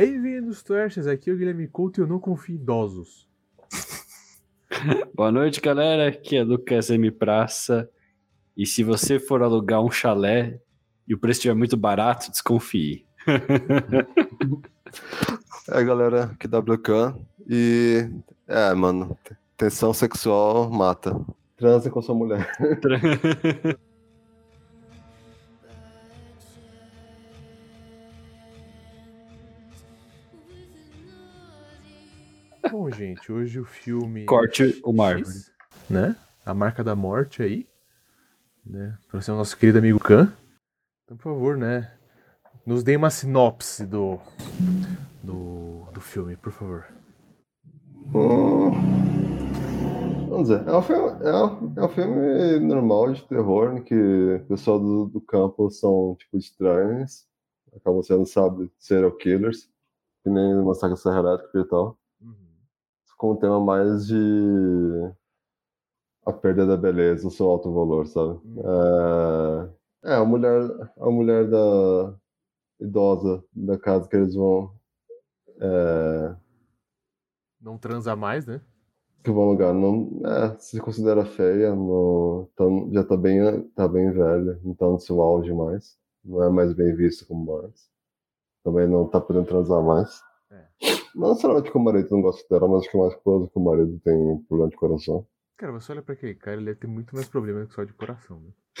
Bem-vindos, Twerches. Aqui é o Guilherme Couto e eu não confio em idosos. Boa noite, galera. Aqui é Lucas M. Praça. E se você for alugar um chalé e o preço estiver muito barato, desconfie. é, galera, aqui é WK. E, é, mano, tensão sexual mata. Transe com sua mulher. Bom, gente, hoje o filme. Corte o Marvel. Né? A marca da morte aí. Né? Trouxemos nosso querido amigo Khan. Então, por favor, né? Nos dê uma sinopse do. do, do filme, por favor. Hum, vamos dizer, é um, filme, é, um, é um filme normal de terror, em que o pessoal do, do campo são tipo estranhos, acabam sendo, sabe, serial killers, que nem uma saga serra elétrica e tal com um tema mais de a perda da beleza, o seu alto valor, sabe? Uhum. É, é a mulher, a mulher da idosa da casa que eles vão é, não transa mais, né? Que vão lugar não é, se considera feia, não, tá, já tá bem, tá bem velha, não tá no seu auge mais, não é mais bem vista como antes. Também não tá podendo transar mais. É. Não necessariamente que o marido não gosta dela, mas que mais coisa que o marido tem um problema de coração. Cara, você olha pra aquele cara, ele deve ter muito mais problema que só de coração, né?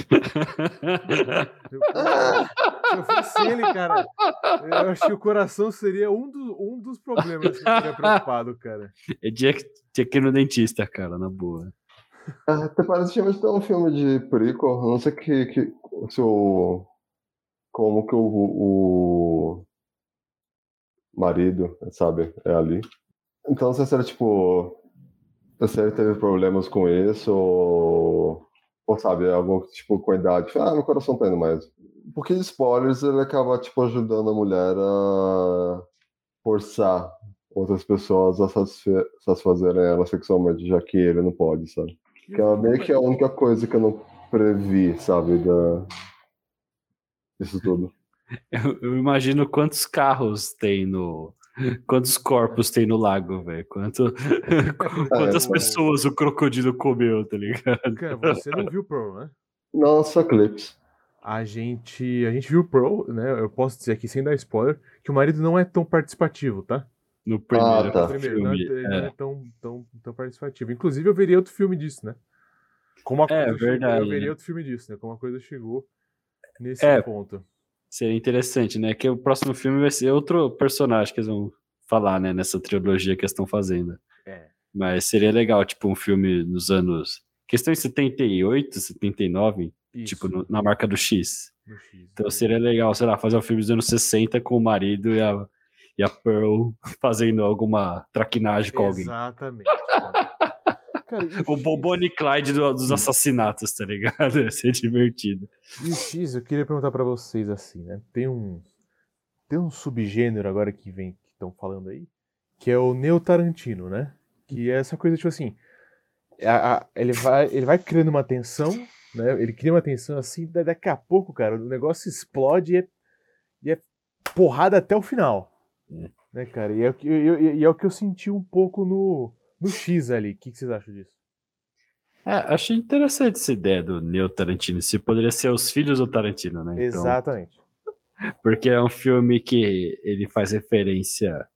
Se eu fosse ele, cara, eu acho que o coração seria um, do, um dos problemas que eu ficaria preocupado, cara. É dia que tinha que ir no dentista, cara, na boa. É, até parece que ter um filme de prequel, não sei que, que se o. Como que o, o marido, sabe? É ali. Então, não sei se era tipo. Se ele teve problemas com isso, ou, ou sabe, algo tipo com a idade. Ah, meu coração tá indo mais. Porque spoilers ele acaba tipo ajudando a mulher a forçar outras pessoas a satisfazerem ela sexualmente, já que ele não pode, sabe? Que é meio que a única coisa que eu não previ, sabe, da... isso tudo. Eu, eu, imagino quantos carros tem no. Quantos corpos tem no lago, velho? Quanto, quantas é, pessoas o crocodilo comeu, tá ligado? Cara, você não viu Pro, né? Não, só clips. A gente, a gente viu Pro, né? Eu posso dizer aqui sem dar spoiler que o marido não é tão participativo, tá? No primeiro, ah, tá. primeiro filme, não, é, não é, é tão, tão, tão participativo. Inclusive, eu veria outro filme disso, né? Como a é, coisa verdade, chegou, eu veria né? outro filme disso, né? Como a coisa chegou nesse é, ponto. Seria interessante, né? Que o próximo filme vai ser outro personagem que eles vão falar, né? Nessa trilogia que eles estão fazendo. É. Mas seria legal, tipo, um filme nos anos. Questão em 78, 79, Isso. tipo, no, na marca do X. X. Então seria legal, sei lá, fazer um filme dos anos 60 com o marido e a, e a Pearl fazendo alguma traquinagem com alguém. Exatamente. Cara, o Bonnie Clyde do, dos assassinatos, tá ligado? Ia ser divertido. E X, eu queria perguntar para vocês assim, né? Tem um tem um subgênero agora que vem que estão falando aí, que é o neo-tarantino, né? Que é essa coisa tipo assim, a, a, ele vai ele vai criando uma tensão, né? Ele cria uma tensão assim, daqui a pouco, cara, o negócio explode e é, e é porrada até o final. É. Né, cara? E é, e, e, e é o que eu senti um pouco no no X ali. O que, que vocês acham disso? É, achei interessante essa ideia do Neo Tarantino. Se poderia ser os filhos do Tarantino, né? Então, Exatamente. Porque é um filme que ele faz referência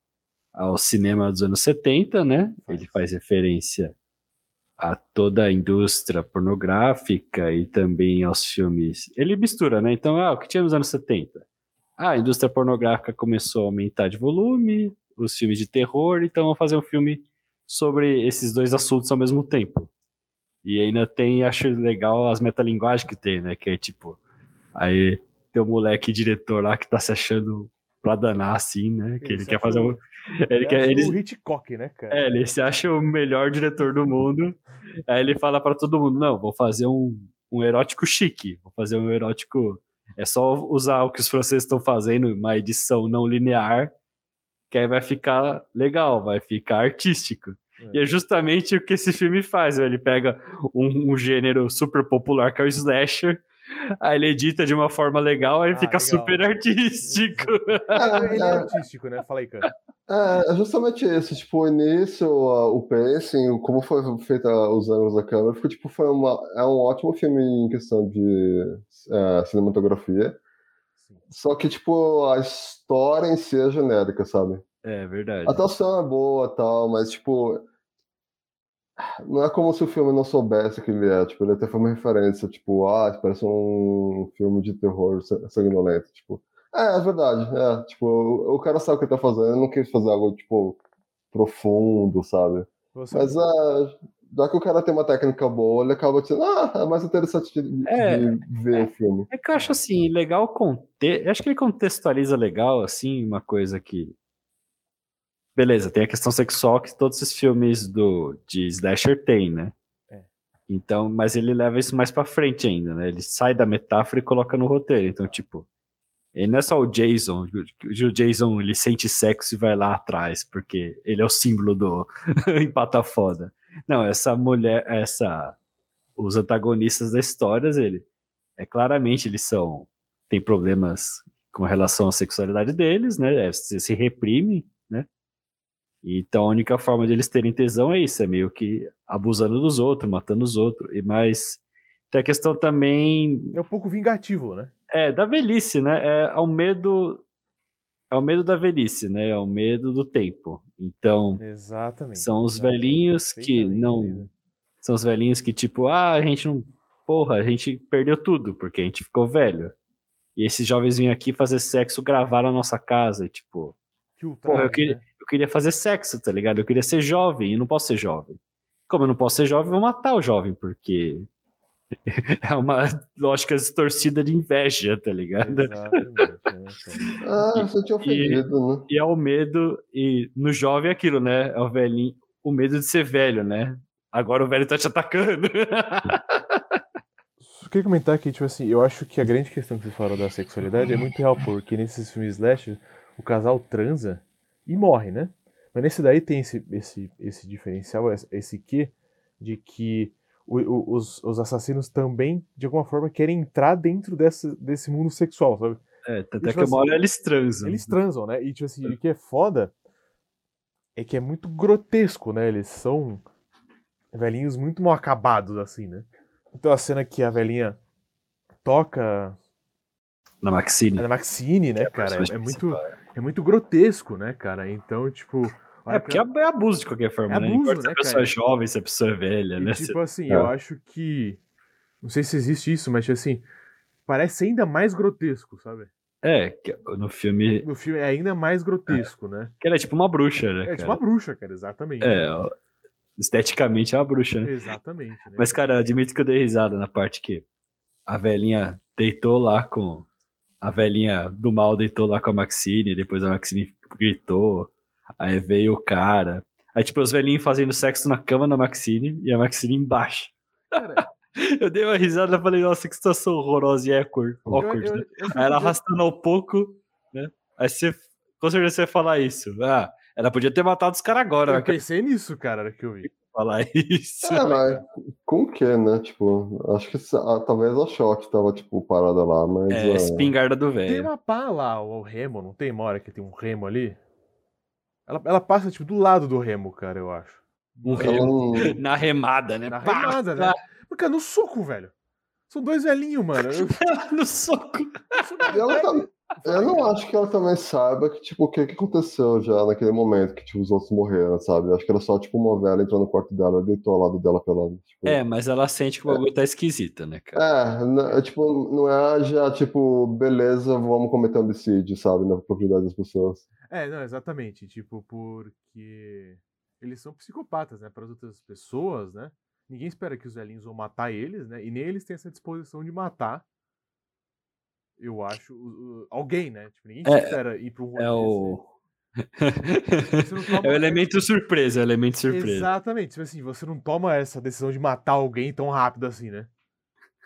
ao cinema dos anos 70, né? Ele faz referência a toda a indústria pornográfica e também aos filmes. Ele mistura, né? Então, ah, o que tinha nos anos 70? Ah, a indústria pornográfica começou a aumentar de volume, os filmes de terror, então vamos fazer um filme sobre esses dois assuntos ao mesmo tempo. E ainda tem, acho legal as metalinguagens que tem, né? Que é tipo, aí tem um moleque diretor lá que tá se achando pra danar, assim, né? Que ele, ele quer fazer um. Ele, quer. Ele, o Hitchcock, né, cara? É, ele se acha o melhor diretor do mundo. aí ele fala para todo mundo: não, vou fazer um, um erótico chique, vou fazer um erótico. É só usar o que os franceses estão fazendo, uma edição não linear, que aí vai ficar legal, vai ficar artístico. É. E é justamente o que esse filme faz. Ele pega um, um, gênero super popular que é o slasher, Aí ele edita de uma forma legal, aí Ah, fica legal. super artístico. Ele é É, artístico, né? Fala aí, cara. é, é justamente isso, tipo, o início, o pacing, como foi feita os ângulos da câmera, ficou, tipo, foi uma, é um ótimo filme em questão de é, cinematografia. Só que, tipo, a história em si é genérica, sabe? É verdade. A atuação é boa tal, mas, tipo, não é como se o filme não soubesse que ele é, tipo, ele até foi uma referência, tipo, ah, parece um filme de terror sa- sanguinolento, tipo, é, é verdade, é, tipo, o, o cara sabe o que ele tá fazendo, ele não quis fazer algo, tipo, profundo, sabe? Você... Mas, é, já que o cara tem uma técnica boa, ele acaba dizendo, ah, é mais interessante de, de É, ver o filme. É que eu acho assim, legal conter. Acho que ele contextualiza legal, assim, uma coisa que. Beleza, tem a questão sexual que todos esses filmes do, de Slasher têm, né? É. Então, mas ele leva isso mais pra frente ainda, né? Ele sai da metáfora e coloca no roteiro. Então, tipo, ele não é só o Jason. O Jason ele sente sexo e vai lá atrás, porque ele é o símbolo do empata foda. Não, essa mulher, essa. Os antagonistas da história, ele é claramente eles são têm problemas com relação à sexualidade deles, né? É, Se, se reprimem, né? Então a única forma de eles terem tesão é isso, é meio que abusando dos outros, matando os outros. E mais tem a questão também É um pouco vingativo, né? é da velhice, né? É ao medo é o medo da velhice, né? É o medo do tempo. Então Exatamente. são os exatamente. velhinhos que não querido. são os velhinhos que, tipo, ah, a gente não. Porra, a gente perdeu tudo, porque a gente ficou velho. E esses jovens vinham aqui fazer sexo, gravar na nossa casa, tipo, Que ultraje, porra, eu queria, né? eu queria fazer sexo, tá ligado? Eu queria ser jovem e não posso ser jovem. Como eu não posso ser jovem, eu vou matar o jovem, porque é uma lógica distorcida de inveja, tá ligado? Exatamente. cara? Ah, você tinha ofendido, né? E é o medo, e no jovem é aquilo, né? É o velhinho, o medo de ser velho, né? Agora o velho tá te atacando. Só queria comentar que, tipo assim, eu acho que a grande questão que você falou da sexualidade é muito real, porque nesses filmes slash, o casal transa e morre, né? Mas nesse daí tem esse, esse, esse diferencial, esse- esse quê, de que o- o- os, os assassinos também, de alguma forma, querem entrar dentro desse, desse mundo sexual, sabe? É, tanto é Tipo que uma assim, hora eles transam. Eles transam, né? E, tipo assim, o que é foda é que é muito grotesco, né? Eles são velhinhos muito mal acabados, assim, né? Então a cena que a velhinha toca Na Maxine. na Maxine, né, a cara? É, é muito, é muito grotesco, né, cara? Então, tipo. É, que porque é, é abuso de qualquer forma, É né? abuso, Importa se né, a pessoa é jovem, se a pessoa é velha, E, né? tipo assim, É. eu acho que. Não sei se existe isso, mas tipo assim. Parece ainda mais grotesco, sabe? É, no filme. No filme é ainda mais grotesco, né? Que ela é tipo uma bruxa, né? É cara? tipo uma bruxa, cara, exatamente. É, esteticamente é uma bruxa, né? Exatamente. Né? Mas, cara, admito que eu dei risada na parte que a velhinha deitou lá com. A velhinha do mal deitou lá com a Maxine, depois a Maxine gritou, aí veio o cara. Aí, tipo, os velhinhos fazendo sexo na cama da Maxine e a Maxine embaixo. Cara, Eu dei uma risada e falei, nossa, que situação horrorosa e awkward, eu, awkward eu, né? eu Aí ela arrastando ao pouco, né? Aí você, com certeza você vai falar isso. Ah, ela podia ter matado os caras agora, Eu ela quer pensei nisso, cara, que eu vi. falar isso. É, mas com o que, né? Tipo, acho que ah, talvez a Shot tava, tipo, parada lá, mas. É, ah, espingarda do Tem velho. uma pá lá, o remo, não tem uma hora que tem um remo ali? Ela, ela passa, tipo, do lado do remo, cara, eu acho. Um remo não- na remada, né? Na Pá, remada, né? Porque no soco, velho. São dois velhinhos, mano. Eu- no soco. E ela tá- Eu não acho que ela também saiba que, tipo, o que, que aconteceu já naquele momento que, tipo, os outros morreram, sabe? Acho que era só, tipo, uma velha entrou no quarto dela e deitou ao lado dela pela. Tipo... É, mas ela sente que o bagulho tá esquisito, né, cara? É, n- é, tipo, não é já, tipo, beleza, vamos cometer homicídio, sabe? Na propriedade das pessoas. É, não, exatamente. Tipo, porque eles são psicopatas, né? Para as outras pessoas, né? Ninguém espera que os velhinhos vão matar eles, né? E nem eles têm essa disposição de matar. Eu acho. o- o- alguém, né? Tipo, ninguém É, espera ir para um rolê É o. Você não toma- é o elemento surpresa, é o elemento surpresa. Exatamente. Tipo assim, você não toma essa decisão de matar alguém tão rápido assim, né?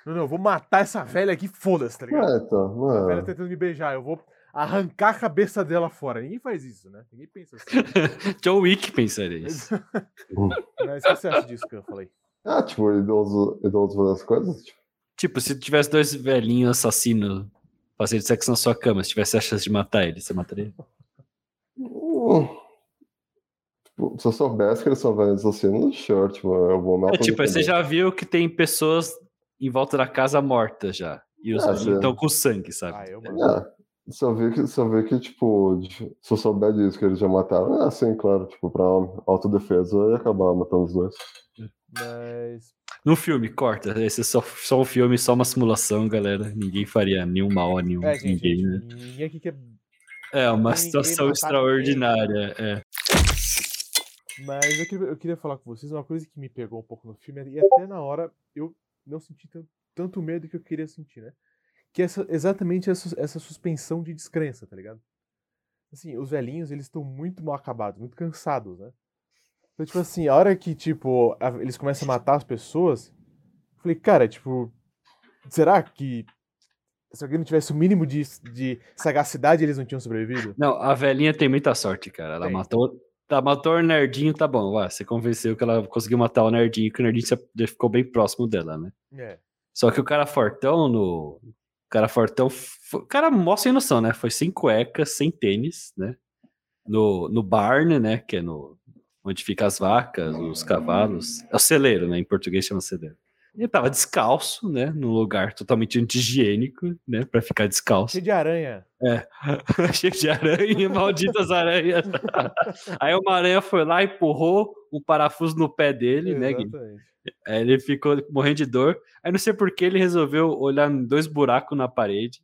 Não, não, eu vou matar essa velha aqui, foda-se, tá ligado? É, então, não A velha é. tentando me beijar, eu vou arrancar a cabeça dela fora. Ninguém faz isso, né? Ninguém pensa assim. John Wick pensaria isso. Mas o que você acha disso que eu falei? Ah, tipo, idoso, idoso fazendo as coisas, tipo. Tipo, se tivesse dois velhinhos assassinos fazendo sexo na sua cama, se tivesse a chance de matar ele, você mataria? Hum. Tipo, se eu soubesse que eles são velhos assassinos, sure, tipo, eu vou matar É, tipo, você já viu que tem pessoas em volta da casa mortas já. E os Ah, estão com sangue, sabe? Ah, eu, mano. É, se eu ver que, se eu ver que, tipo, se eu souber disso, que eles já mataram, é sim, claro, tipo, pra autodefesa, eu ia acabar matando os dois. Mas. No filme, corta. Esse é só, só um filme, só uma simulação, galera. Ninguém faria nenhum mal a nenhum, É, gente, ninguém, né? ninguém aqui quer. É uma ninguém situação extraordinária. É. Mas eu queria, eu queria falar com vocês uma coisa que me pegou um pouco no filme, e até na hora eu não senti tanto, tanto medo que eu queria sentir, né? Que é essa, exatamente essa, essa suspensão de descrença, tá ligado? Assim, os velhinhos, eles estão muito mal acabados, muito cansados, né? Então, tipo assim, a hora que, tipo, a- eles começam a matar as pessoas, eu falei, cara, tipo, será que se alguém não tivesse o mínimo de, de sagacidade, eles não tinham sobrevivido? Não, a velhinha tem muita sorte, cara. Ela Tem. matou. Tá, matou o nerdinho, tá bom. Vai, você convenceu que ela conseguiu matar o nerdinho, que o nerdinho ficou bem próximo dela, né? É. Só que o cara fortão no. O cara fortão. fo- O cara mó sem noção, né? Foi sem cueca, sem tênis, né? No, no barn, né? Que é no. Onde fica as vacas, os cavalos. É o celeiro, né? Em português chama celeiro. Ele tava descalço, né? Num lugar totalmente anti-higiênico, né? Pra ficar descalço. Cheio de aranha. Cheio de aranha, malditas aranhas. Aí uma aranha foi lá e empurrou um parafuso no pé dele, né? Gui? Aí ele ficou morrendo de dor. Aí não sei por que ele resolveu olhar em dois buracos na parede.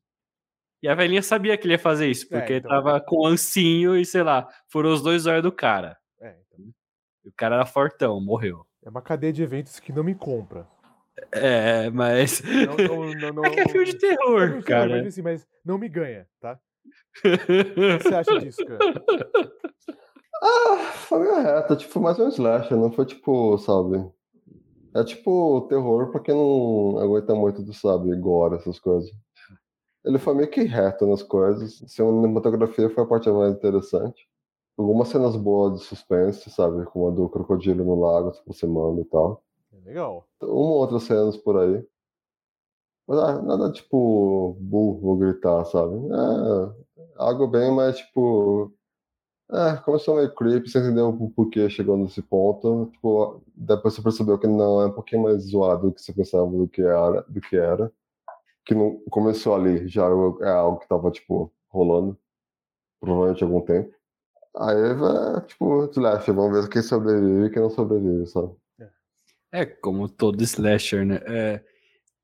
E a velhinha sabia que ele ia fazer isso, É, porque então. ele tava com ancinho e, sei lá, furou os dois olhos do cara. É, então. E o cara era fortão, morreu. É uma cadeia de eventos que não me compra. É, mas. Não, não, não, não, É que é filme de É terror, filme de terror, cara. Mas, assim, mas não me ganha, tá? O que você acha disso, cara? Ah, foi meio reta, tipo, mais um slasher, não foi tipo, sabe? É tipo terror pra quem não aguenta muito, sabe, gore, essas coisas. Ele foi meio que reto nas coisas. Cinematografia foi a parte mais interessante. Algumas cenas boas de suspense, sabe? Como a do crocodilo no lago se aproximando e tal. É legal. Uma ou outra cenas por aí. Mas ah, nada tipo burro gritar, sabe? É algo bem mais tipo. É, começou meio creepy, você entendeu o porquê chegou nesse ponto. Tipo, depois você percebeu que não é um pouquinho mais zoado do que você pensava do que era. Do que, era, que não começou ali, já é algo que tava, tipo, rolando. Provavelmente há algum tempo. Aí vai, tipo, slash, vamos ver quem sobrevive e quem não sobrevive, sabe? É, como todo slasher, né? É,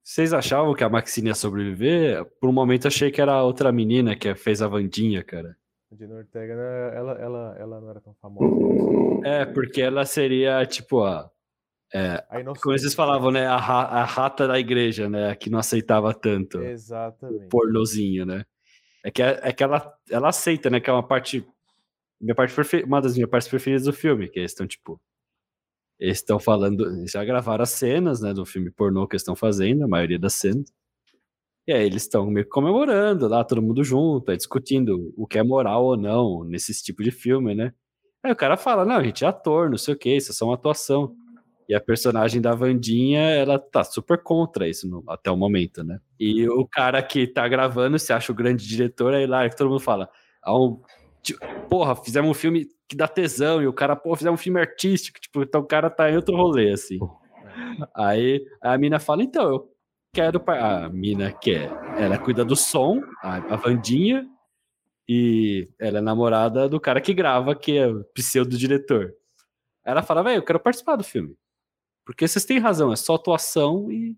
vocês achavam que a Maxine ia sobreviver? Por um momento achei que era outra menina que fez a Vandinha, cara. A Jenna Ortega, né, ela, ela, ela não era tão famosa. É, porque ela seria, tipo, a. É, Aí nós como vocês falavam, né? A, a rata da igreja, né? Que não aceitava tanto Exatamente. o pornozinho, né? É que, é que ela, ela aceita, né? Que é uma parte. Minha parte uma das minhas partes preferidas do filme, que eles estão, tipo. Eles estão falando. eles Já gravaram as cenas, né? Do filme pornô que eles estão fazendo, a maioria das cenas. E aí eles estão meio comemorando lá, todo mundo junto, discutindo o que é moral ou não nesse tipo de filme, né? Aí o cara fala, não, a gente é ator, não sei o que, isso é só uma atuação. E a personagem da Vandinha, ela tá super contra isso no- até o momento, né? E o cara que tá gravando, se acha o grande diretor, aí lá que todo mundo fala, ah, um, tipo, porra, fizemos um filme que dá tesão, e o cara, porra, fizemos um filme artístico, tipo, então o cara tá em outro rolê, assim. Aí a mina fala, então, eu quero. A mina quer. Ela cuida do som, a, Vandinha, e ela é namorada do cara que grava, que é pseudo-diretor. Ela fala, velho, eu quero participar do filme. Porque vocês têm razão, é só atuação e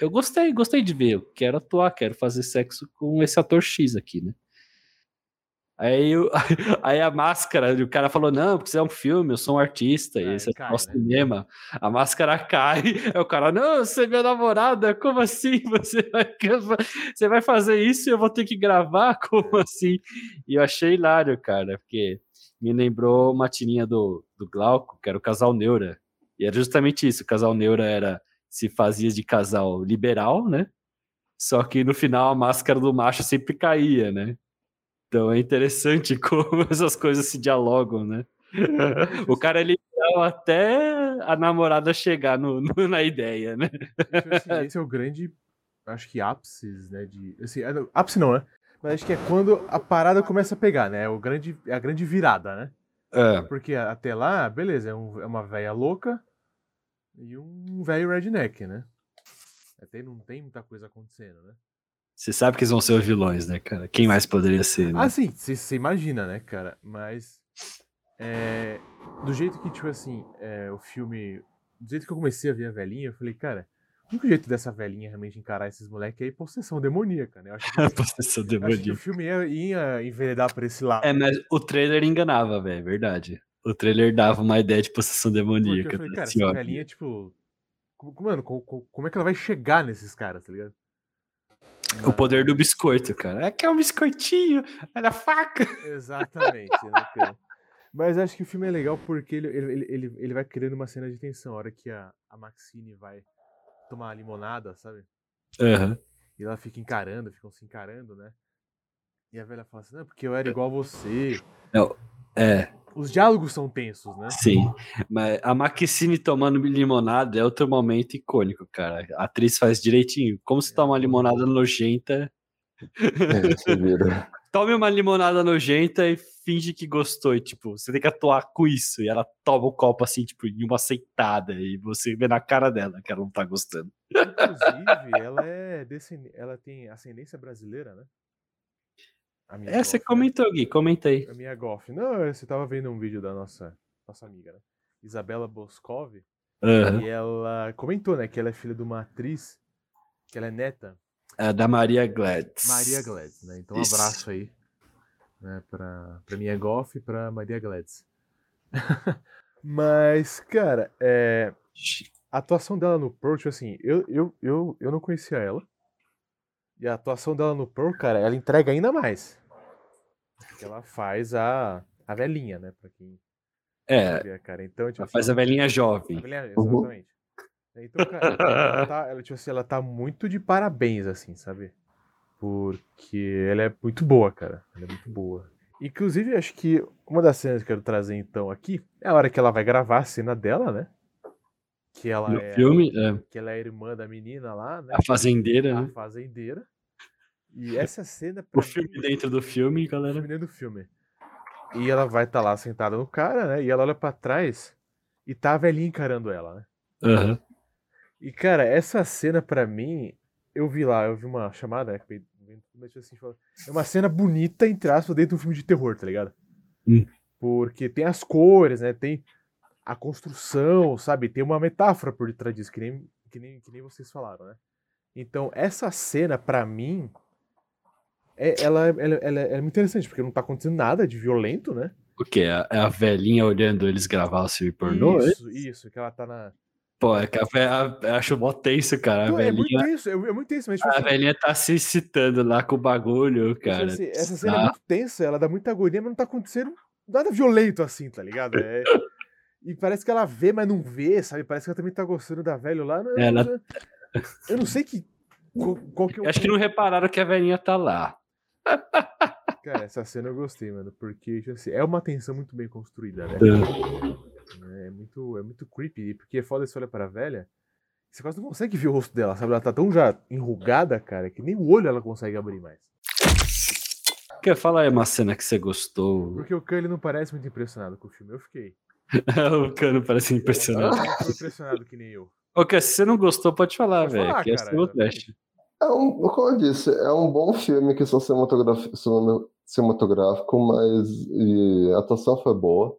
eu gostei, gostei de ver. Eu quero atuar, quero fazer sexo com esse ator X aqui, né? Aí, o- aí a máscara, o cara falou: Não, porque isso é um filme, eu sou um artista, e Aí esse é cai, o né? cinema. A máscara cai, aí o cara: Não, você é minha namorada, como assim? Você vai, você vai fazer isso e eu vou ter que gravar? Como assim? E eu achei hilário, cara, porque me lembrou uma tirinha do, do Glauco, que era o casal Neura. E era justamente isso: o casal Neura era se fazia de casal liberal, né? Só que no final a máscara do macho sempre caía, né? Então é interessante como essas coisas se dialogam, né? O cara ele liberal até a namorada chegar no, no- na ideia, né? Tipo assim, esse é o grande acho que ápices, né? De, assim, é, ápice não, né? Mas acho que é quando a parada começa a pegar, né? É, o grande, é a grande virada, né? É, Porque até lá, beleza, é, um- é uma velha louca e um velho redneck, né? Até não tem muita coisa acontecendo, né? Você sabe que eles vão ser os vilões, né, cara? Quem mais poderia ser, né? Ah, sim, você imagina, né, cara? Mas. é, do jeito que, tipo assim, é, o filme. Do jeito que eu comecei a ver a velhinha, eu falei, cara, o único jeito dessa velhinha realmente encarar esses moleques é ir possessão demoníaca, né? Eu acho que, A possessão eu acho que o demoníaca. filme ia, ia enveredar por esse lado. É, mas o trailer enganava, velho, é verdade. O trailer dava uma ideia de possessão Porque demoníaca. eu falei, cara, essa velhinha, tipo. como- Mano, co- co- como é que ela vai chegar nesses caras, tá ligado? O poder do biscoito, cara. É que é um biscoitinho, olha a faca. Exatamente, né? Mas acho que o filme é legal porque ele, ele, ele, ele- vai criando uma cena de tensão. A hora que a, a Maxine vai tomar a limonada, sabe? Aham. E ela fica encarando, ficam se encarando, né? E a velha fala assim, não, porque eu era igual a você. É, Os diálogos são tensos, né? sim. Mas a Maxine tomando limonada é outro momento icônico, cara. A atriz faz direitinho. Como se toma uma limonada nojenta. É. Tome uma limonada nojenta e finge que gostou. E, tipo, você tem que atuar com isso. E ela toma o copo assim, tipo, em uma aceitada. E você vê na cara dela que ela não tá gostando. Inclusive, ela é descend... ela tem ascendência brasileira, né? É, você né? comentou, Gui, comenta aí. A minha Goff. Não, você tava vendo um vídeo da nossa, nossa amiga, né? Isabela Boscov. Aham. E ela comentou, né, que ela é filha de uma atriz, que ela é neta, É da Maria Gladys. Maria Gladys, né? Então um Isso. abraço aí, né, pra, pra minha Goff e pra Maria Gladys. Mas, cara, é, a atuação dela no Pearl, tipo assim, eu, eu, eu, eu não conhecia ela. E a atuação dela no Pearl, cara, ela entrega ainda mais. Porque ela faz a, a velhinha, né? Pra quem É, vê a cara. Então, tipo, ela assim, faz a velhinha a jovem. velhinha- Uhum. exatamente. Então, cara, ela tá, ela, tipo assim, ela tá muito de parabéns, assim, sabe? Porque ela é muito boa, cara. Ela é muito boa. Inclusive, acho que uma das cenas que eu quero trazer, então, aqui, é a hora que ela vai gravar a cena dela, né? Que ela No é. filme, é, Que ela é irmã da menina lá, né? a fazendeira, a né? fazendeira. E essa cena. O filme mim, dentro do filme, o galera. filme dentro do filme. E ela vai estar lá sentada no cara, né? E ela olha pra trás e tá a velhinha encarando ela, né? Aham. E, cara, essa cena pra mim, eu vi lá, eu vi uma chamada, né? assim, É uma cena bonita, entre aspas, dentro de um filme de terror, tá ligado? Hum. Porque tem as cores, né? Tem a construção, sabe? Tem uma metáfora por detrás disso, que nem, que nem, que nem vocês falaram, né? Então, essa cena, pra mim, é, ela, ela, ela é muito interessante, porque não tá acontecendo nada de violento, né? O quê? É a- é a velhinha olhando eles gravar o filme pornô? é? Isso, isso, que ela tá na. Pô, é que a a- acho mó tenso, cara. A Não, é muito velhinha, tenso, é, é muito tenso, mas tipo a assim, velhinha tá se excitando lá com o bagulho, Tipo cara. assim, essa cena é Ah, muito tensa, ela dá muita agonia, mas não tá acontecendo nada violento assim, tá ligado? É- E parece que ela vê, mas não vê, sabe? Parece que ela também tá gostando da velho lá. Eu, Ela- eu, eu não sei que. Qual, qual que é o. eu acho que não repararam que a velhinha tá lá. Cara, essa cena eu gostei, mano, porque tipo assim, é uma tensão muito bem construída, né? É muito, é muito creepy, porque é foda você olha pra velha, você quase não consegue ver o rosto dela, sabe? Ela tá tão já enrugada, cara, que nem o olho ela consegue abrir mais. Quer falar aí uma cena que você gostou? Porque o Khan, ele não parece muito impressionado com o filme, eu fiquei. o cano parece impressionante. Ele não ficou impressionado que nem eu. Ok, se você não gostou, pode falar, velho. Que é seu. É um, como eu disse, é um bom filme que são cinematográfico, cinematográfico, mas e a atuação foi boa.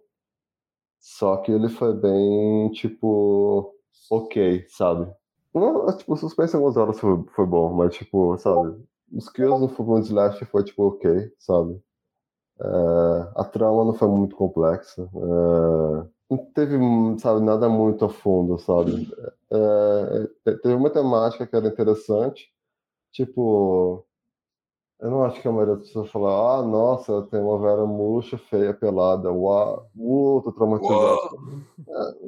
Só que ele foi bem, tipo, ok, sabe? Não, tipo, o suspense em algumas horas foi, foi bom, mas, tipo, sabe? Os kills no Fogo Slash foi, tipo, ok, sabe? É, a trama não foi muito complexa. é, não teve, sabe, nada muito a fundo, sabe? É, te- teve uma temática que era interessante, tipo, eu não acho que a maioria das pessoas fala, ah, nossa, tem uma velha murcha, feia, pelada, uau, uh, tô traumatizado.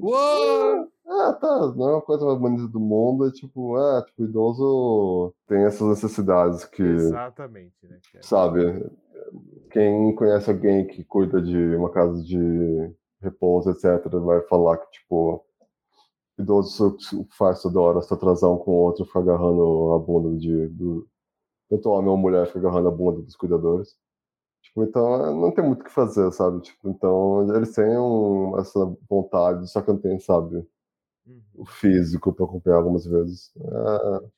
Uou! Ah, tá, não é a coisa mais bonita do mundo, é tipo, é, tipo, idoso tem essas necessidades que, Exatamente, né, cara? sabe, quem conhece alguém que cuida de uma casa de repouso, etc., vai falar que, tipo, idoso faz toda hora, se atrasar um com o outro, ficar agarrando a bunda de. Do, tanto homem ou mulher fica agarrando a bunda dos cuidadores. Tipo, então não tem muito o que fazer, sabe? Tipo, então eles têm um, essa vontade, só que não tem, sabe, uhum. o físico para acompanhar algumas vezes. É...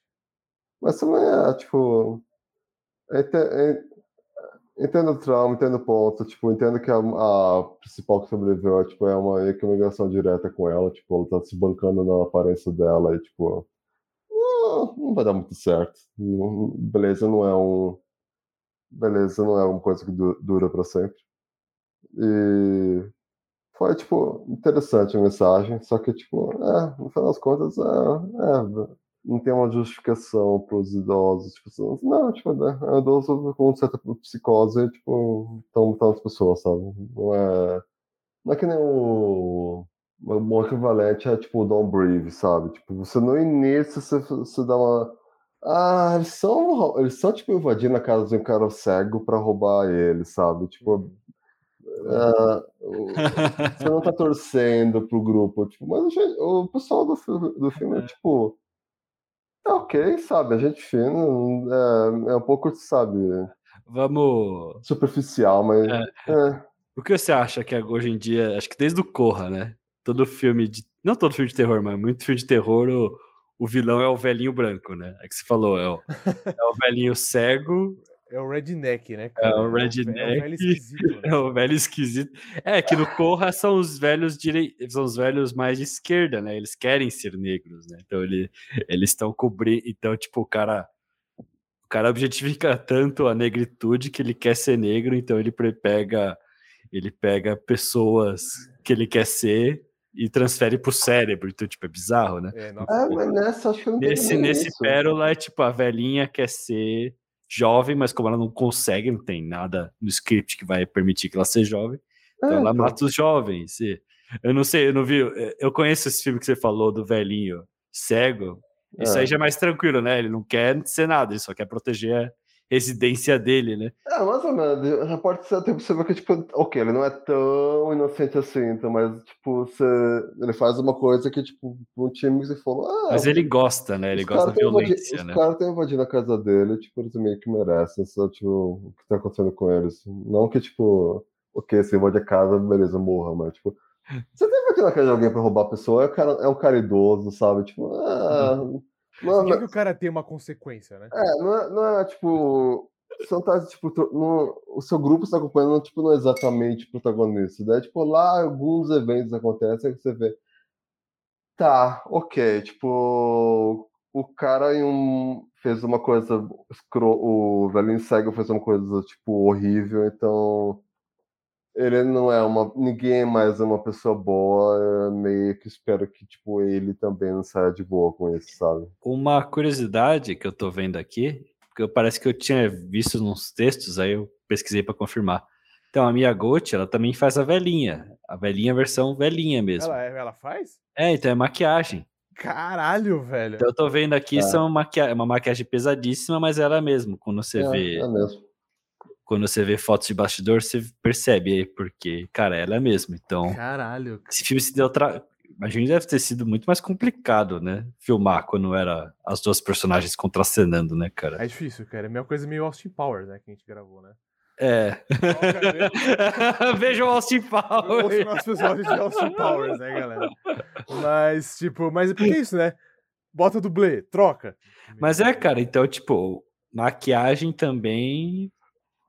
Mas também é, tipo. É, é, entendo o trauma, entendo o ponto, tipo, entendo que a, a principal que sobreviveu é, tipo, é uma, ligação direta com ela, tipo, ela tá se bancando na aparência dela e, tipo, não, não vai dar muito certo. Beleza não é um beleza, não é uma coisa que dura para sempre. E foi, tipo, interessante a mensagem, só que, tipo, é, no final das contas, é, é não tem uma justificação para os idosos. Tipo, não, tipo, é idoso com certa psicose, tipo, estão matando as pessoas, sabe? Não é, não é que nem o. O equivalente é tipo o Don't Breathe, sabe? Tipo, você no início você, você dá uma ah, eles são, eles são tipo invadindo a casa de um cara cego para roubar ele, sabe? Tipo, uh, você não tá torcendo pro grupo, tipo, mas o pessoal do, do filme, é. tipo, tá ok, sabe? A gente fina, é, é um pouco, sabe? Vamos. Superficial, mas. É. É. O que você acha que hoje em dia, acho que desde o Corra, né? Todo filme de. Não todo filme de terror, mas muito filme de terror, o o vilão é o velhinho branco, né? É que você falou, é o, é o velhinho cego. É o redneck, né? Cara? É o redneck. É o velho esquisito. Né? É o velho esquisito. É, que no Corra são os velhos direi... são os velhos mais de esquerda, né? Eles querem ser negros, né? Então ele... eles estão cobrindo. Então, tipo, o cara. O cara objetifica tanto a negritude que ele quer ser negro, então ele pega. Ele pega pessoas que ele quer ser e transfere pro cérebro. Então, tipo, é bizarro, né? É, é mas nessa acho que eu não Nesse, nesse isso. pérola é tipo, a velhinha quer ser jovem, mas como ela não consegue, não tem nada no script que vai permitir que ela seja jovem, então é, ela mata os jovens. Eu não sei, eu não vi. Eu conheço esse filme que você falou do velhinho cego. Isso é. aí já é mais tranquilo, né? Ele não quer ser nada, ele só quer proteger residência dele, né? É, mais ou menos. Já pode ser até possível que, tipo, ok, ele não é tão inocente assim, então, mas, tipo, você, ele faz uma coisa que, tipo, um time que você falou. Ah, mas ele gosta, né? Ele gosta da violência, invadi, né? Os caras estão invadindo a casa dele, tipo, eles meio que merecem, só, tipo, o que tá acontecendo com eles. Não que, tipo, ok, você invade a casa, beleza, morra, mas, tipo. Você tem invadindo a casa de alguém pra roubar a pessoa, é, cara, é um cara idoso, sabe? Tipo, ah. Uhum. Não, não, que o cara tem uma consequência, né? É, não é, não é tipo. Não tá, tipo, no, o seu grupo está acompanhando, tipo, não é exatamente protagonista. Daí, tipo, lá alguns eventos acontecem que você vê. Tá, ok, tipo, o cara em um, fez uma coisa, o velhinho cego fez uma coisa, tipo, horrível, então ele não é uma. Ninguém mais é uma pessoa boa. Meio que espero que, tipo, ele também não saia de boa com isso, sabe? Uma curiosidade que eu tô vendo aqui, porque parece que eu tinha visto nos textos, aí eu pesquisei para confirmar. Então, a Mia Gotti, ela também faz a velhinha. A velhinha versão velhinha mesmo. Ela, é, ela faz? É, então é maquiagem. Caralho, velho. Então eu tô vendo aqui, é. são maquia uma maquiagem pesadíssima, mas ela mesmo, quando você é, vê. É mesmo quando você vê fotos de bastidor, você percebe aí, porque, cara, ela é mesmo. Então, Caralho. esse filme se deu outra. Imagina deve ter sido muito mais complicado, né? Filmar quando era as duas personagens contracenando, né, cara? É difícil, cara. É a mesma coisa meio Austin Powers, né? Que a gente gravou, né? É. Vejam Austin Powers. Os episódios de Austin Powers, né, galera? Mas, tipo, mas é porque é isso, né? Bota dublê, troca. Mas é, cara, então, tipo, maquiagem também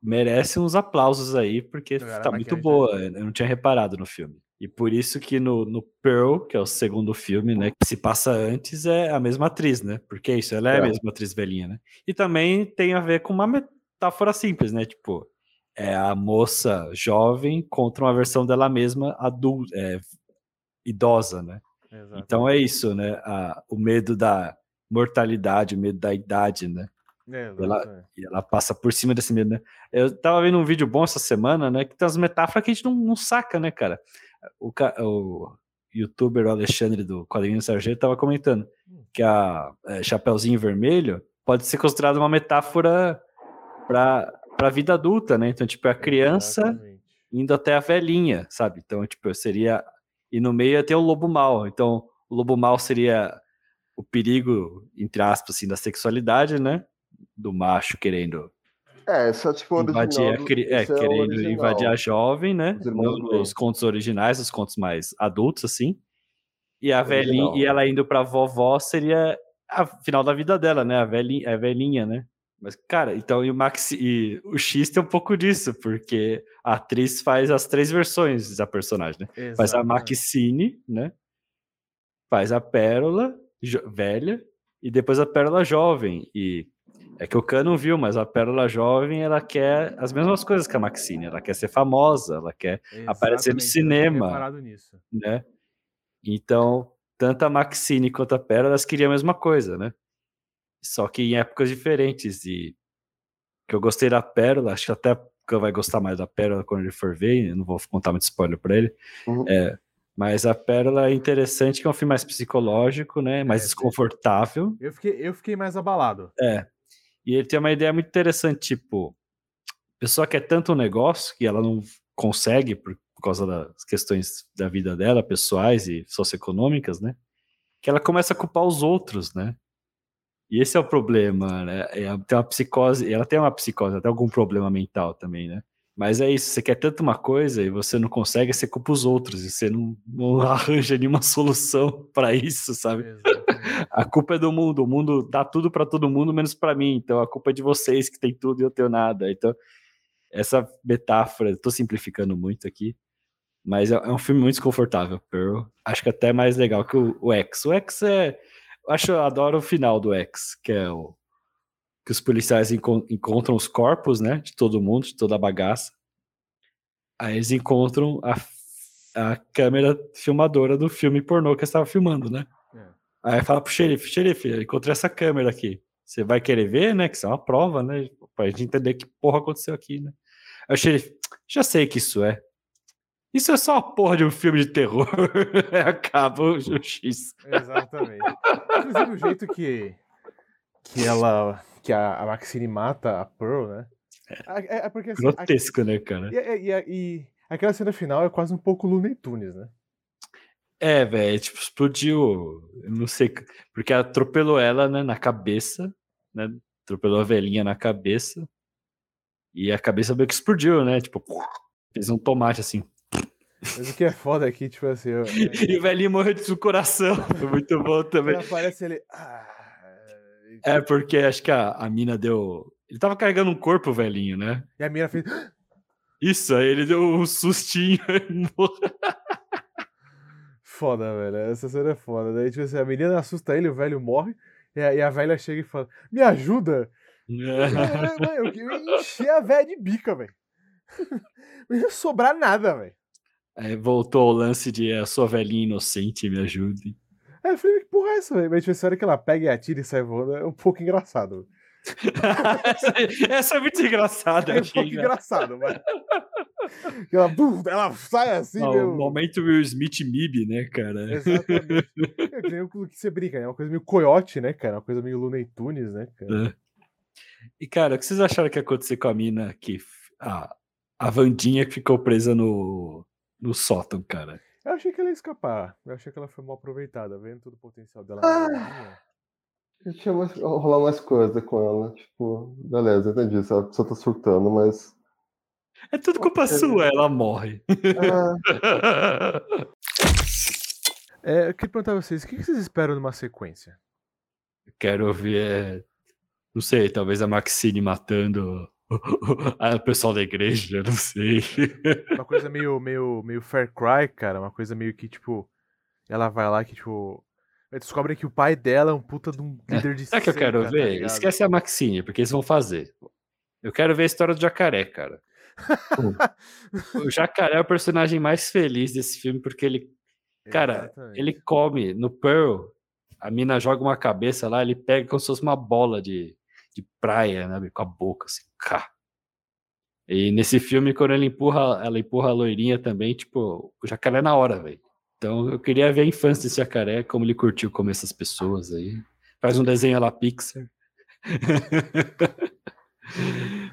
merece uns aplausos aí, porque Cara, tá muito boa. Eu não tinha reparado no filme. E por isso que no, no Pearl, que é o segundo filme, né, que se passa antes, é a mesma atriz, né? Porque é isso, ela é, é. a mesma atriz velhinha, né? E também tem a ver com uma metáfora simples, né? Tipo, é a moça jovem contra uma versão dela mesma adulta, é, idosa, né? Exato. Então é isso, né? A, o medo da mortalidade, o medo da idade, né? É, ela, e ela passa por cima desse medo, né? Eu tava vendo um vídeo bom essa semana, né? Que tem as metáforas que a gente não, não saca, né, cara? O, o youtuber Alexandre do Quadrinho Sargento tava comentando hum. que a é, Chapeuzinho Vermelho pode ser considerada uma metáfora para a vida adulta, né? Então, tipo, é a criança Exatamente. indo até a velhinha, sabe? Então, tipo, seria. E no meio ter o lobo mal. Então, o lobo mal seria o perigo, entre aspas, assim, da sexualidade, né? Do macho querendo É, é tipo invadir, a cri- é, é o querendo original. invadir a jovem, né? Os. Nos contos originais, os contos mais adultos, assim. E a Original. velhinha, e ela indo pra vovó seria a final da vida dela, né? A velhinha, a velhinha né? Mas, cara, então e o Max e o X tem um pouco disso, porque a atriz faz as três versões da personagem, né? Faz a Exatamente. Maxine, né? Faz a Pérola velha e depois a Pérola jovem. E é que o Khan não viu, mas a Pérola jovem ela quer as mesmas coisas que a Maxine. Ela quer ser famosa, ela quer, aparecer no Exatamente, eu tinha cinema. nisso. né? Então, tanto a Maxine quanto a Pérola elas queriam a mesma coisa, né? Só que em épocas diferentes. E que eu gostei da Pérola, acho que até o Khan vai gostar mais da Pérola quando ele for ver. Eu não vou contar muito spoiler pra ele. Uhum. É, mas a Pérola é interessante, que é um filme mais psicológico, né? Mais É, desconfortável. Eu fiquei, eu fiquei mais abalado. É. E ele tem uma ideia muito interessante, tipo, a pessoa quer tanto um negócio que ela não consegue por, causa das questões da vida dela, pessoais e socioeconômicas, né? Que ela começa a culpar os outros, né? E esse é o problema, né? É, tem uma psicose, ela tem uma psicose, até algum problema mental também, né? Mas é isso, você quer tanto uma coisa e você não consegue, você culpa os outros e você não, não arranja nenhuma solução para isso, sabe? Exatamente. A culpa é do mundo, o mundo dá tudo pra todo mundo, menos pra mim. Então a culpa é de vocês que tem tudo e eu tenho nada. Então essa metáfora, tô simplificando muito aqui, mas é, é um filme muito desconfortável, Pearl. Acho que até mais legal que o, o X. O X é, acho, eu adoro o final do X, que é o que os policiais encon- encontram os corpos, né, de todo mundo, de toda a bagaça. Aí eles encontram a, a câmera filmadora do filme pornô que eles estavam filmando, né? É. Aí fala pro xerife, xerife, encontrei essa câmera aqui. Você vai querer ver, né? Que isso é uma prova, né? Pra gente entender que porra aconteceu aqui, né? Aí o xerife, já sei que isso é. Isso é só uma porra de um filme de terror. Acaba o X. Exatamente. Inclusive o jeito que, que ela. que a, a Maxine mata a Pearl, né? É, é porque assim. a- Grotesco, né, cara? e, e- e- e aquela cena final é quase um pouco Looney Tunes, né? É, velho, tipo, explodiu. Não sei. Porque atropelou ela, né, na cabeça, né? Atropelou a velhinha na cabeça. E a cabeça meio que explodiu, né? Tipo, fez um tomate assim. Mas o que é foda é que, tipo assim, eu- E o velhinho morreu do coração. Foi muito bom também. quando aparece ele. Ah, É, porque acho que a, a mina deu. Ele tava carregando um corpo, o velhinho, né? e a mina fez. Isso, aí ele deu um sustinho e morreu. Foda, velho. Essa cena é foda. Daí, tipo assim, a menina assusta ele, o velho morre. E a, e a velha chega e fala: Me ajuda! Mano, eu queria encher a velha de bica, velho. Não ia sobrar nada, velho. Aí voltou ao lance de a sua velhinha inocente, me ajude. Aí eu falei, que porra é essa, velho? Mas tipo, essa hora que ela pega e atira e sai voando é um pouco engraçado. essa, essa é muito engraçada, É um pouco engraçado. engraçado, mas. Ela, bum, ela sai assim, Não, meu. o momento Will Smith Mib, né, cara? Exatamente. É que nem o que você brinca, né? É uma coisa meio coiote, né, cara? Uma coisa meio Looney Tunes, né, cara? É. E, cara, o que vocês acharam que ia acontecer com a mina que. A, a Vandinha que ficou presa no, no sótão, cara? Eu achei que ela ia escapar. Eu achei que ela foi mal aproveitada, vendo todo o potencial dela. Ah. tinha mais, rolar mais coisa com ela. Tipo, beleza, entendi. Se a pessoa tá surtando, mas. É tudo culpa sua, ela morre. Ah, É, eu queria perguntar a vocês, o que vocês esperam numa sequência? Quero ver. é, Não sei, talvez a Maxine matando o pessoal da igreja, não sei. Uma coisa meio, meio, meio Fair Cry, cara. Uma coisa meio que, tipo, ela vai lá que, tipo. Descobre que o pai dela é um puta de um líder de Sabe o que eu quero tá ver? ligado? Esquece a Maxine, porque eles vão fazer. Eu quero ver a história do jacaré, cara. O- jacaré é o personagem mais feliz desse filme, porque ele, cara, Exatamente. ele come no Pearl, a mina joga uma cabeça lá, ele pega como se fosse uma bola de, de praia, né? Com a boca, assim, cá. E nesse filme, quando ele empurra, ela empurra a loirinha também, tipo, o jacaré é na hora, velho. Então eu queria ver a infância desse jacaré, como ele curtiu comer essas pessoas aí. Faz um desenho lá Pixar.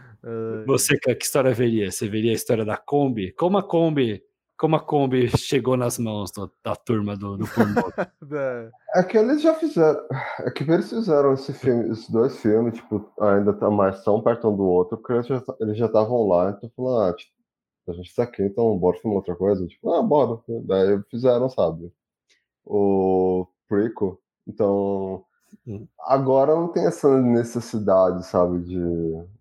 Você, que história veria? Você veria a história da Kombi? Como a Kombi como a Kombi chegou nas mãos do, da turma do, do é que eles já fizeram. É que eles fizeram esse filme, esses dois filmes, tipo, ainda tá mais tão perto um do outro, porque eles já eles já estavam lá, então falaram, ah, tipo, a gente tá aqui, então bora filmar outra coisa. Tipo, ah, bora. Daí fizeram, sabe? O Prequel. Então. Agora não tem essa necessidade, sabe, de.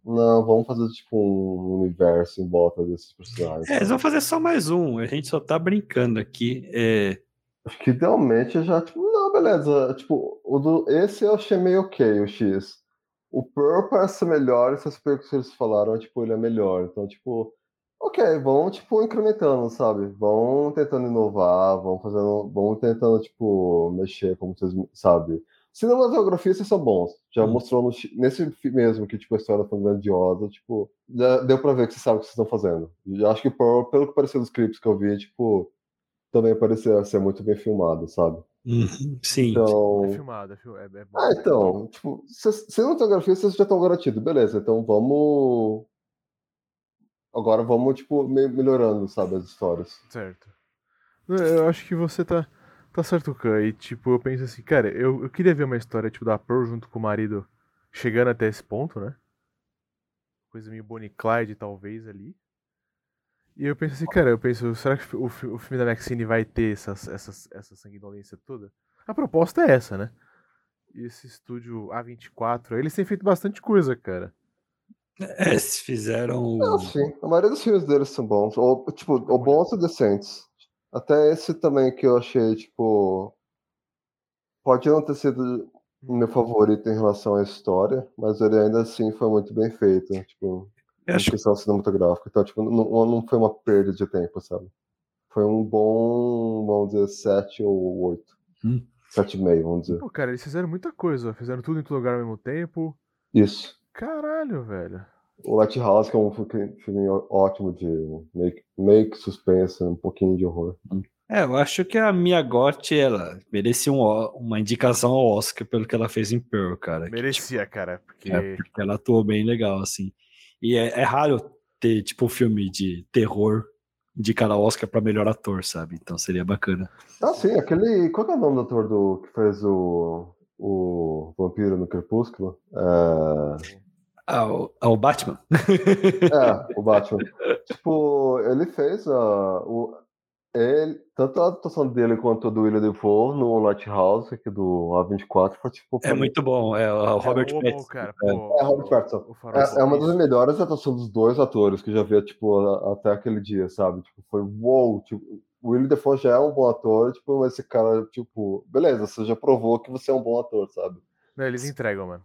Não, vamos fazer tipo um universo em volta desses personagens. É, eles vão fazer só mais um, a gente só tá brincando aqui. É... Acho que idealmente já, tipo, não, beleza. Tipo, o do, esse eu achei meio ok, o X. O Pearl parece melhor, essas coisas que eles falaram, tipo, ele é melhor. Então, tipo, ok, vão, tipo, incrementando, sabe? Vão tentando inovar, vão fazendo. Vão tentando, tipo, mexer, como vocês, sabe? Cinematografistas são bons. Já hum. mostrou no, nesse mesmo que tipo, a história foi grandiosa. Tipo, já deu pra ver que você sabe o que vocês estão fazendo. E acho que por, pelo que pareceu dos clipes que eu vi, tipo, também parecia ser muito bem filmado, sabe? Uhum, sim. Então... É filmado, é, é, é bom. Ah, então, tipo, cinematografistas já estão garantidos, beleza. Então vamos. Agora vamos, tipo, melhorando, sabe, as histórias. Certo. Eu acho que você tá Tá certo, Khan. E tipo, eu penso assim, cara, eu, eu queria ver uma história tipo da Pearl junto com o marido chegando até esse ponto, né? Coisa meio Bonnie Clyde, talvez, ali. E eu penso assim, cara, eu penso, será que o, o filme da Maxine vai ter essas, essas, essa sanguinolência toda? A proposta é essa, né? E esse estúdio A24, eles têm feito bastante coisa, cara. É, se fizeram. Não, sim. A maioria dos filmes deles são bons. Ou, tipo, ou bons ou decentes. Até esse também que eu achei, tipo. Pode não ter sido meu uhum. favorito em relação à história, mas ele ainda assim foi muito bem feito, tipo, em acho... questão cinematográfica. Então, tipo, não, não foi uma perda de tempo, sabe? Foi um bom, vamos dizer, 7 ou 8. Hum. 7,5, vamos dizer. Pô, cara, eles fizeram muita coisa, fizeram tudo em todo lugar ao mesmo tempo. Isso. Caralho, velho. O Lighthouse, que é um filme ótimo de meio, meio que suspense, um pouquinho de horror. É, eu acho que a Mia Gotti, ela merecia um, uma indicação ao Oscar pelo que ela fez em Pearl, cara. Merecia, que, cara. Porque... É, porque ela atuou bem legal, assim. E é, é raro ter, tipo, um filme de terror indicado ao Oscar para melhor ator, sabe? Então seria bacana. Ah, sim, aquele. Qual é o nome do ator do, que fez o, o Vampiro no Crepúsculo? É ao, ao Batman. é, o Batman. tipo, ele fez uh, o, ele, tanto a atuação dele quanto a do William Defoe no Lighthouse, aqui do A24, foi tipo. É muito bom, é o Robert é, Pattinson. Cara, é. é Robert Pattinson. É, é, uma das melhores atuações dos dois atores que eu já vi, tipo, até aquele dia, sabe? Tipo, foi wow, tipo, o William Defoe já é um bom ator, tipo, mas esse cara, tipo, beleza, você já provou que você é um bom ator, sabe? Não, eles entregam, mano.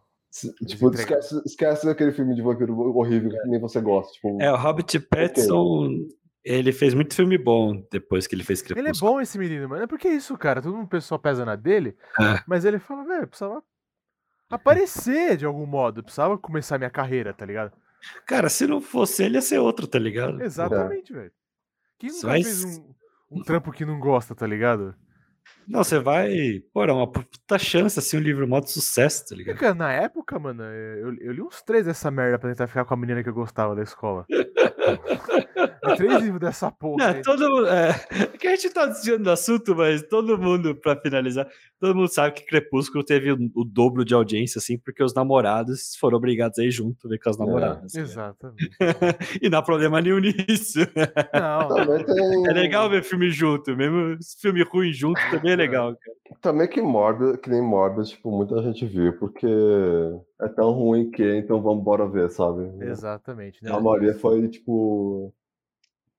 Tipo, esquece, esquece aquele filme de vampiro horrível que nem você gosta. Tipo, é, o Hobbit Pattinson, okay. ele fez muito filme bom depois que ele fez Crepúsculo. Ele é bom esse menino, mano. É porque é isso, cara. Todo mundo pessoal pesa na dele, é. mas ele fala, velho, precisava aparecer de algum modo. Precisava começar minha carreira, tá ligado? Cara, se não fosse ele, ia ser outro, tá ligado? Exatamente, é. velho. Quem nunca Mas... fez um, um trampo que não gosta, tá ligado? Não, você vai. Pô, é uma puta chance, assim, um livro modo sucesso, tá ligado? Cara, na época, mano, eu, eu li uns três dessa merda pra tentar ficar com a menina que eu gostava da escola. três livros dessa porra. Não, todo mundo. É, é, que a gente tá desviando do assunto, mas todo mundo, pra finalizar, todo mundo sabe que Crepúsculo teve o, o dobro de audiência, assim, porque os namorados foram obrigados a ir junto ver com as é, namoradas. É, exatamente. e não há problema nenhum nisso. Não. É legal ver filme junto, mesmo filme ruim junto também é legal, cara. Também que Morbius, que nem Morbius, tipo, muita gente viu, porque é tão ruim que, então vamos embora ver, sabe? Exatamente. Né? A maioria foi, tipo...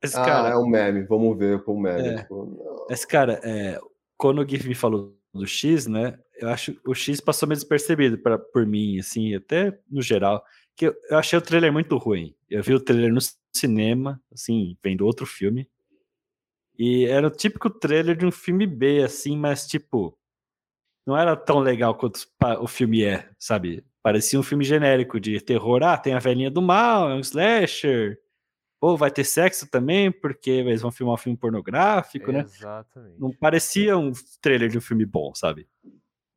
Esse ah, cara... é um meme, vamos ver com o meme. É. Tipo, Esse cara, é, quando o Gif me falou do X, né, eu acho o X passou meio despercebido pra, por mim, assim, até no geral, que eu, eu achei o trailer muito ruim. Eu vi o trailer no cinema, assim, vendo outro filme, e era o típico trailer de um filme B, assim, mas tipo, não era tão legal quanto o filme é, sabe? Parecia um filme genérico de terror. Ah, tem a velhinha do mal, é um slasher. Pô, vai ter sexo também, porque eles vão filmar um filme pornográfico, né? Exatamente. Não parecia um trailer de um filme bom, sabe?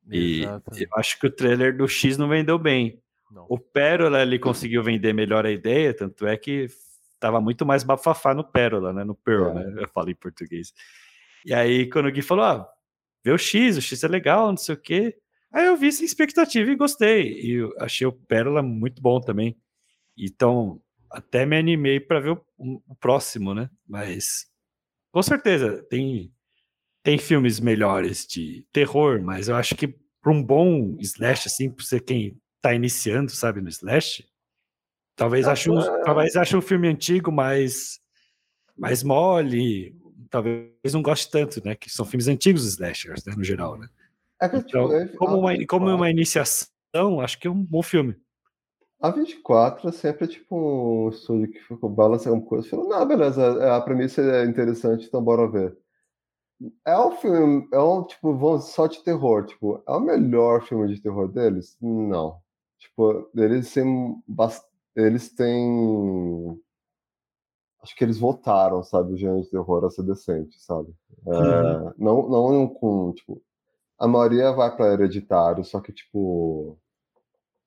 E Exatamente. eu acho que o trailer do X não vendeu bem. Não. O Pérola ele conseguiu vender melhor a ideia, tanto é que tava muito mais bafafá no Pérola, né? No Pearl, é. né? Eu falei em português. E aí, quando o Gui falou, ah, vê o X, o X é legal, não sei o quê. Aí eu vi sem expectativa e gostei. E eu achei o Pérola muito bom também. Então, até me animei para ver o, o, próximo, né? Mas, com certeza, tem, tem filmes melhores de terror, mas eu acho que para um bom slash, assim, para você quem tá iniciando, sabe, no slash, talvez ah, ache um, é... talvez ache um filme antigo mais, mais mole, talvez não goste tanto, né? Que são filmes antigos slashers, né, no geral, né? É então, como, uma, como uma iniciação, acho que é um bom filme. A 24 é sempre tipo um estúdio que ficou balançando coisa. Falou, não, beleza, é, a premissa é interessante, então bora ver. É um filme, é um tipo, só de terror, tipo, é o melhor filme de terror deles? Não. Tipo, eles têm eles têm acho que eles votaram, sabe, o gênero de terror a ser decente, sabe? É, uhum. não, não com, tipo, a maioria vai para hereditário, só que, tipo,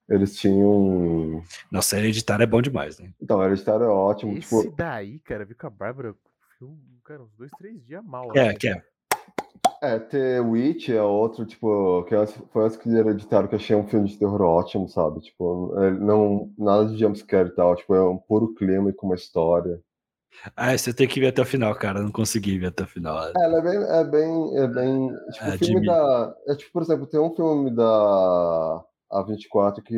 eles tinham. Nossa, hereditário é bom demais, né? Então, hereditário é ótimo. Esse tipo... daí, cara, vi com a Bárbara, cara, uns dois, três dias mal. É, né? que é. É, The Witch é outro, tipo, que foi antes que Hereditário, que achei um filme de terror ótimo, sabe? Tipo, não, nada de jumpscare e tal, tipo, é um puro clima e com uma história. Ah, você tem que ver até o final, cara. não consegui ver até o final. É, ela é bem. É bem, é bem tipo, é, filme da. É tipo, por exemplo, tem um filme da A24 que.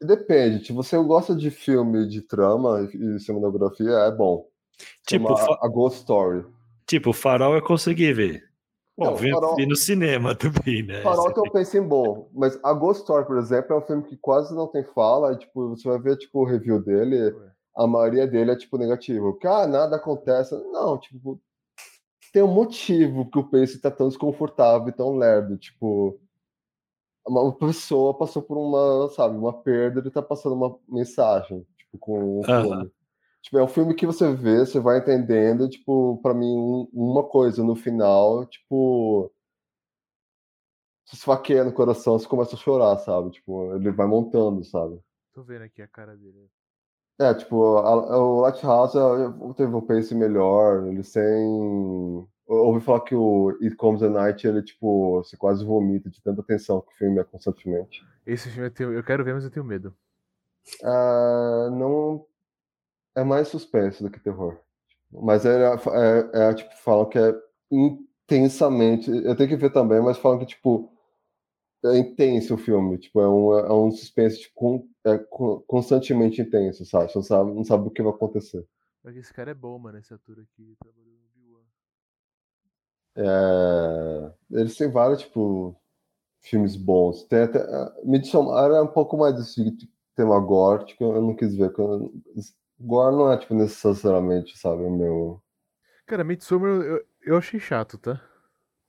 Depende. Se você gosta de filme de trama e cinematografia, é bom. Tipo, a Ghost Story. Tipo, o Farol eu consegui ver. Bom, vi, farol... vi no cinema também, né? Farol que eu pensei em bom, mas a Ghost Story, por exemplo, é um filme que quase não tem fala, e, tipo, você vai ver tipo, o review dele, a maioria dele é tipo negativo. Ah, nada acontece. Não, tipo, tem um motivo que o Pace tá tão desconfortável e tão lerdo. Tipo, uma pessoa passou por uma, sabe, uma perda e tá passando uma mensagem, tipo, com o filme. Tipo, é um filme que você vê, você vai entendendo, tipo, para mim, um, uma coisa no final, tipo, se esfaqueia no coração, você começa a chorar, sabe? Tipo, ele vai montando, sabe? Tô vendo aqui a cara dele. É, tipo, a, o Lighthouse teve um pace melhor, eles têm... Ouvi falar que o It Comes at Night, ele, tipo, você quase vomita de tanta atenção que o filme é constantemente. Esse filme eu, tenho, eu quero ver, mas eu tenho medo. Uh, não... É mais suspense do que terror. Mas é, é, é, tipo, falam que é intensamente... Eu tenho que ver também, mas falam que, tipo, é intenso o filme, tipo, é um, é um suspense tipo, é constantemente intenso, sabe? Você não sabe, não sabe o que vai acontecer. Mas esse cara é bom, mano, essa ator aqui trabalhou Obi-Wan. É... Eles têm vários, tipo, filmes bons. Tem até... Midsommar é um pouco mais desse tema gore, que eu não quis ver. Gore não é, tipo, necessariamente, sabe, o meu... Cara, Midsommar eu, eu achei chato, tá?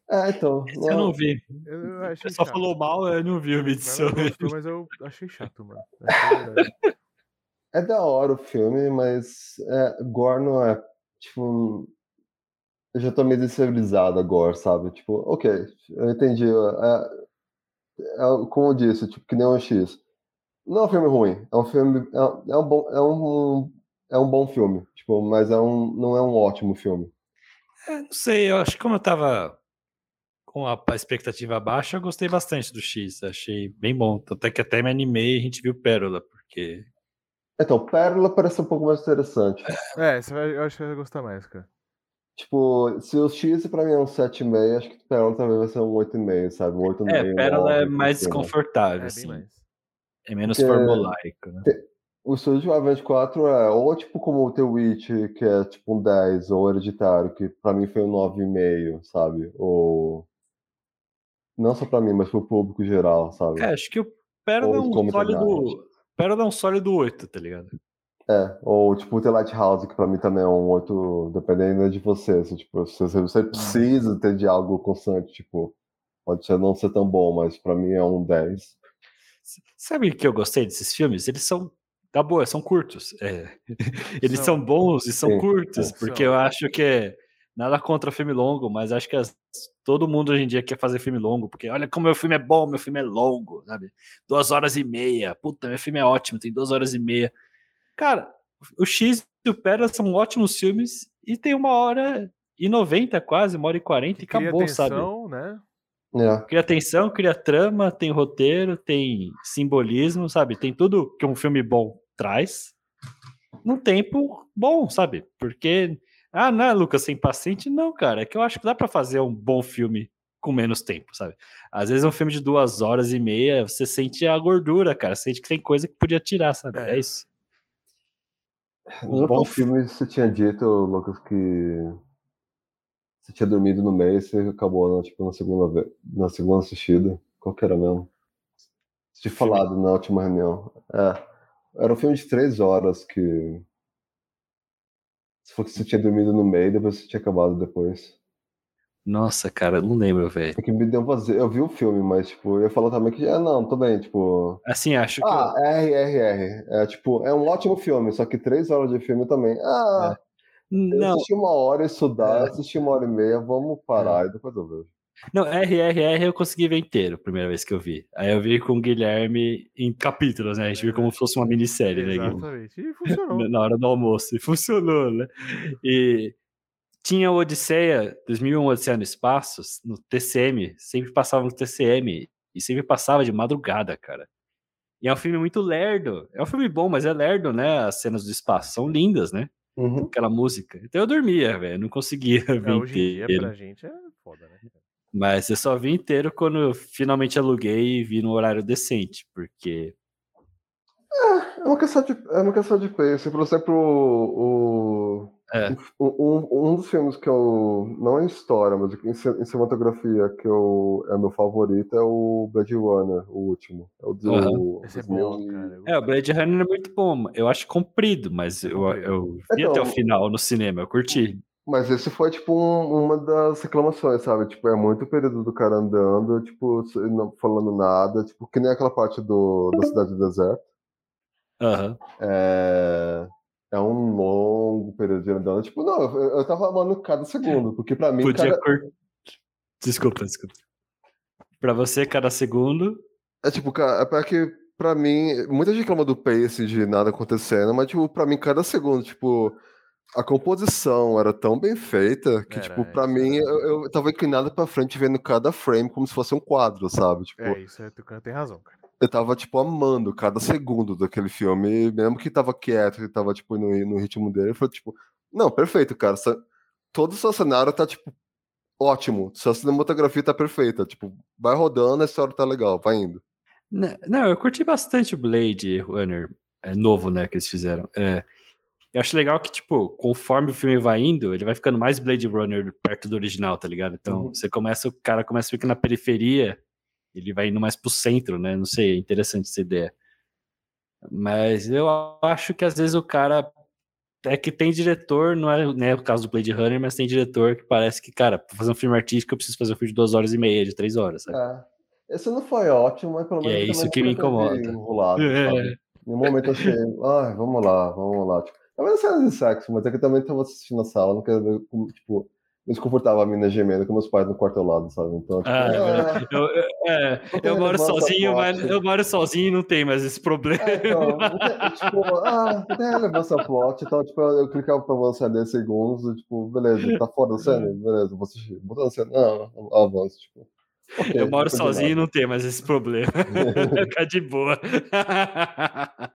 É, então. Esse eu não vi. Eu, eu o pessoal falou mal, eu não vi o seu. Mas eu achei chato, mano. é da hora o filme, mas é, Gore não é. Tipo. Eu já tô meio desestabilizado agora, sabe? Tipo, ok, eu entendi. É, é, como eu disse, tipo, que nem um X. Não é um filme ruim. É um filme. É, é um, bom, é, um, é um bom filme. Tipo, mas é um, não é um ótimo filme. É, não sei, eu acho que como eu tava com a, expectativa baixa, eu gostei bastante do X. Achei bem bom. Até que até me animei e a gente viu Pérola, porque. Então, Pérola parece um pouco mais interessante. É, você vai, eu acho que você vai gostar mais, cara. Tipo, se o X pra mim é um 7,5, acho que Pérola também vai ser um 8,5, sabe? Um 8,5. É, Pérola é mais desconfortável, é, assim. Mais. É menos Porque formulaico, né? O estúdio A24 é ou tipo como o The Witch, que é tipo um 10, ou Hereditário, que pra mim foi um 9,5, sabe? Ou não só pra mim, mas pro público geral, sabe? É, acho que o Pérola é um sólido. Pérola é um sólido 8, tá ligado? É, ou tipo The Lighthouse, que pra mim também é um 8, dependendo de você. Assim, tipo, você, você uhum. precisa ter diálogo constante, tipo, pode ser não ser tão bom, mas pra mim é um 10. Sabe o que eu gostei desses filmes? Eles são tá boa, são curtos. É. Eles são, são bons e são sim, curtos, sim. porque eu acho que é Nada contra filme longo, mas acho que as, todo mundo hoje em dia quer fazer filme longo, porque olha como meu filme é bom, meu filme é longo, sabe? Duas horas e meia. Puta, meu filme é ótimo, tem duas horas e meia. Cara, o X supera, são ótimos filmes e tem uma hora e noventa quase, uma hora e quarenta e acabou, atenção, sabe? né? É. Cria tensão, cria trama, tem roteiro, tem simbolismo, sabe? Tem tudo que um filme bom traz num tempo bom, sabe? Porque, ah, não é, Lucas, sem paciente? Não, cara, é que eu acho que dá para fazer um bom filme com menos tempo, sabe? Às vezes um filme de duas horas e meia, você sente a gordura, cara, sente que tem coisa que podia tirar, sabe? É, É. isso. No Um bom bom filme você tinha dito, Lucas, que você tinha dormido no meio e você acabou, né, tipo, na segunda, ve- na segunda assistida. Qual que era mesmo? Você tinha falado na última reunião. É. Era um filme de três horas que. Se for que você tinha dormido no meio, depois você tinha acabado depois. Nossa, cara, não lembro, velho. É que me deu vazio. Eu vi o filme, mas, tipo, eu ia falar também que, é, não, tô bem, tipo. Assim, acho que. Ah, RRR. É, tipo, é um ótimo filme, só que três horas de filme também. Ah, eu Não, assisti uma hora estudar, É. assisti uma hora e meia, vamos parar e depois eu vejo. não, RRR eu consegui ver inteiro, a primeira vez que eu vi. Aí eu vi com o Guilherme em capítulos, né? A gente viu como se fosse uma minissérie, né? Exatamente. E funcionou. na na hora do almoço. E funcionou, né? E tinha o Odisseia, 2001 Odisseia no Espaço, no TCM, sempre passava no TCM, e sempre passava de madrugada, cara. E é um filme muito lerdo. É um filme bom, mas é lerdo, né? As cenas do espaço são lindas, né? Uhum. Aquela música. Então eu dormia, velho. Não conseguia ver É, hoje em dia, inteiro. pra gente, é foda, né? Mas eu só vi inteiro quando eu finalmente aluguei e vi no horário decente, porque É uma questão de, é uma questão de pace. Por exemplo, o, É. o- um, um dos filmes que eu. Não em história, mas em, em cinematografia que eu, é meu favorito é o Blade Runner, o último. É o do. Aham. Esse é 2000 bom, e- cara. É, o Blade Runner é muito bom. Eu acho comprido, mas eu, comprido. eu vi Então- até o final no cinema, eu curti. Mas esse foi, tipo, um- uma das reclamações, sabe? Tipo, é muito período do cara andando, tipo, não falando nada, tipo, que nem aquela parte do, da cidade do deserto. Aham. É, é um longo período de andando. Tipo, não, eu, eu tava amando cada segundo, porque pra mim, Podia cada, cur... Desculpa, desculpa. Pra você, cada segundo. é tipo, é pra que, pra mim, muita gente reclama do pace de nada acontecendo, mas, tipo, pra mim, cada segundo, tipo, a composição era tão bem feita que, Era, tipo, pra mim, era- eu, eu tava inclinado pra frente vendo cada frame como se fosse um quadro, sabe? Tipo, É, isso é, Tucano tem razão, cara. Eu tava, tipo, amando cada segundo daquele filme, mesmo que tava quieto, que tava, tipo, no, no ritmo dele, foi, tipo, não, perfeito, cara, sa- todo o seu cenário tá, tipo, ótimo, sua cinematografia tá perfeita, tipo, vai rodando, a história tá legal, vai indo. Né, Não, eu curti bastante o Blade Runner é, novo, né, que eles fizeram. É, eu acho legal que, tipo, conforme o filme vai indo, ele vai ficando mais Blade Runner perto do original, tá ligado? Então, Uhum. você começa, o cara começa a ficar na periferia, ele vai indo mais pro centro, né? Não sei, é interessante essa ideia. Mas eu acho que às vezes o cara é que tem diretor, não é né, o caso do Blade Runner, mas tem diretor que parece que, cara, pra fazer um filme artístico eu preciso fazer um filme de duas horas e meia, de três horas, sabe? É, esse não foi ótimo, mas pelo E é menos isso que me não incomoda. enrolado, É. um momento eu achei, ai, vamos lá, vamos lá, tipo, é uma cena de sexo, mas é que eu também tava assistindo na sala, não quero ver como, tipo, desconfortável a mina gemendo com meus pais no quarto ao lado, sabe? Então, tipo, Ah, é ah, eu, é, eu moro sozinho, mas eu moro sozinho e não tem mais esse problema. É, então, tem- tipo, ah, tem relevância plot, então, tipo, eu, eu clicava pra avançar 10 segundos, e, tipo, beleza, tá fora da cena? Beleza, vou assistir. Botando a cena, não, avanço, tipo. ok, eu moro sozinho e não tem mais esse problema. Fica de boa.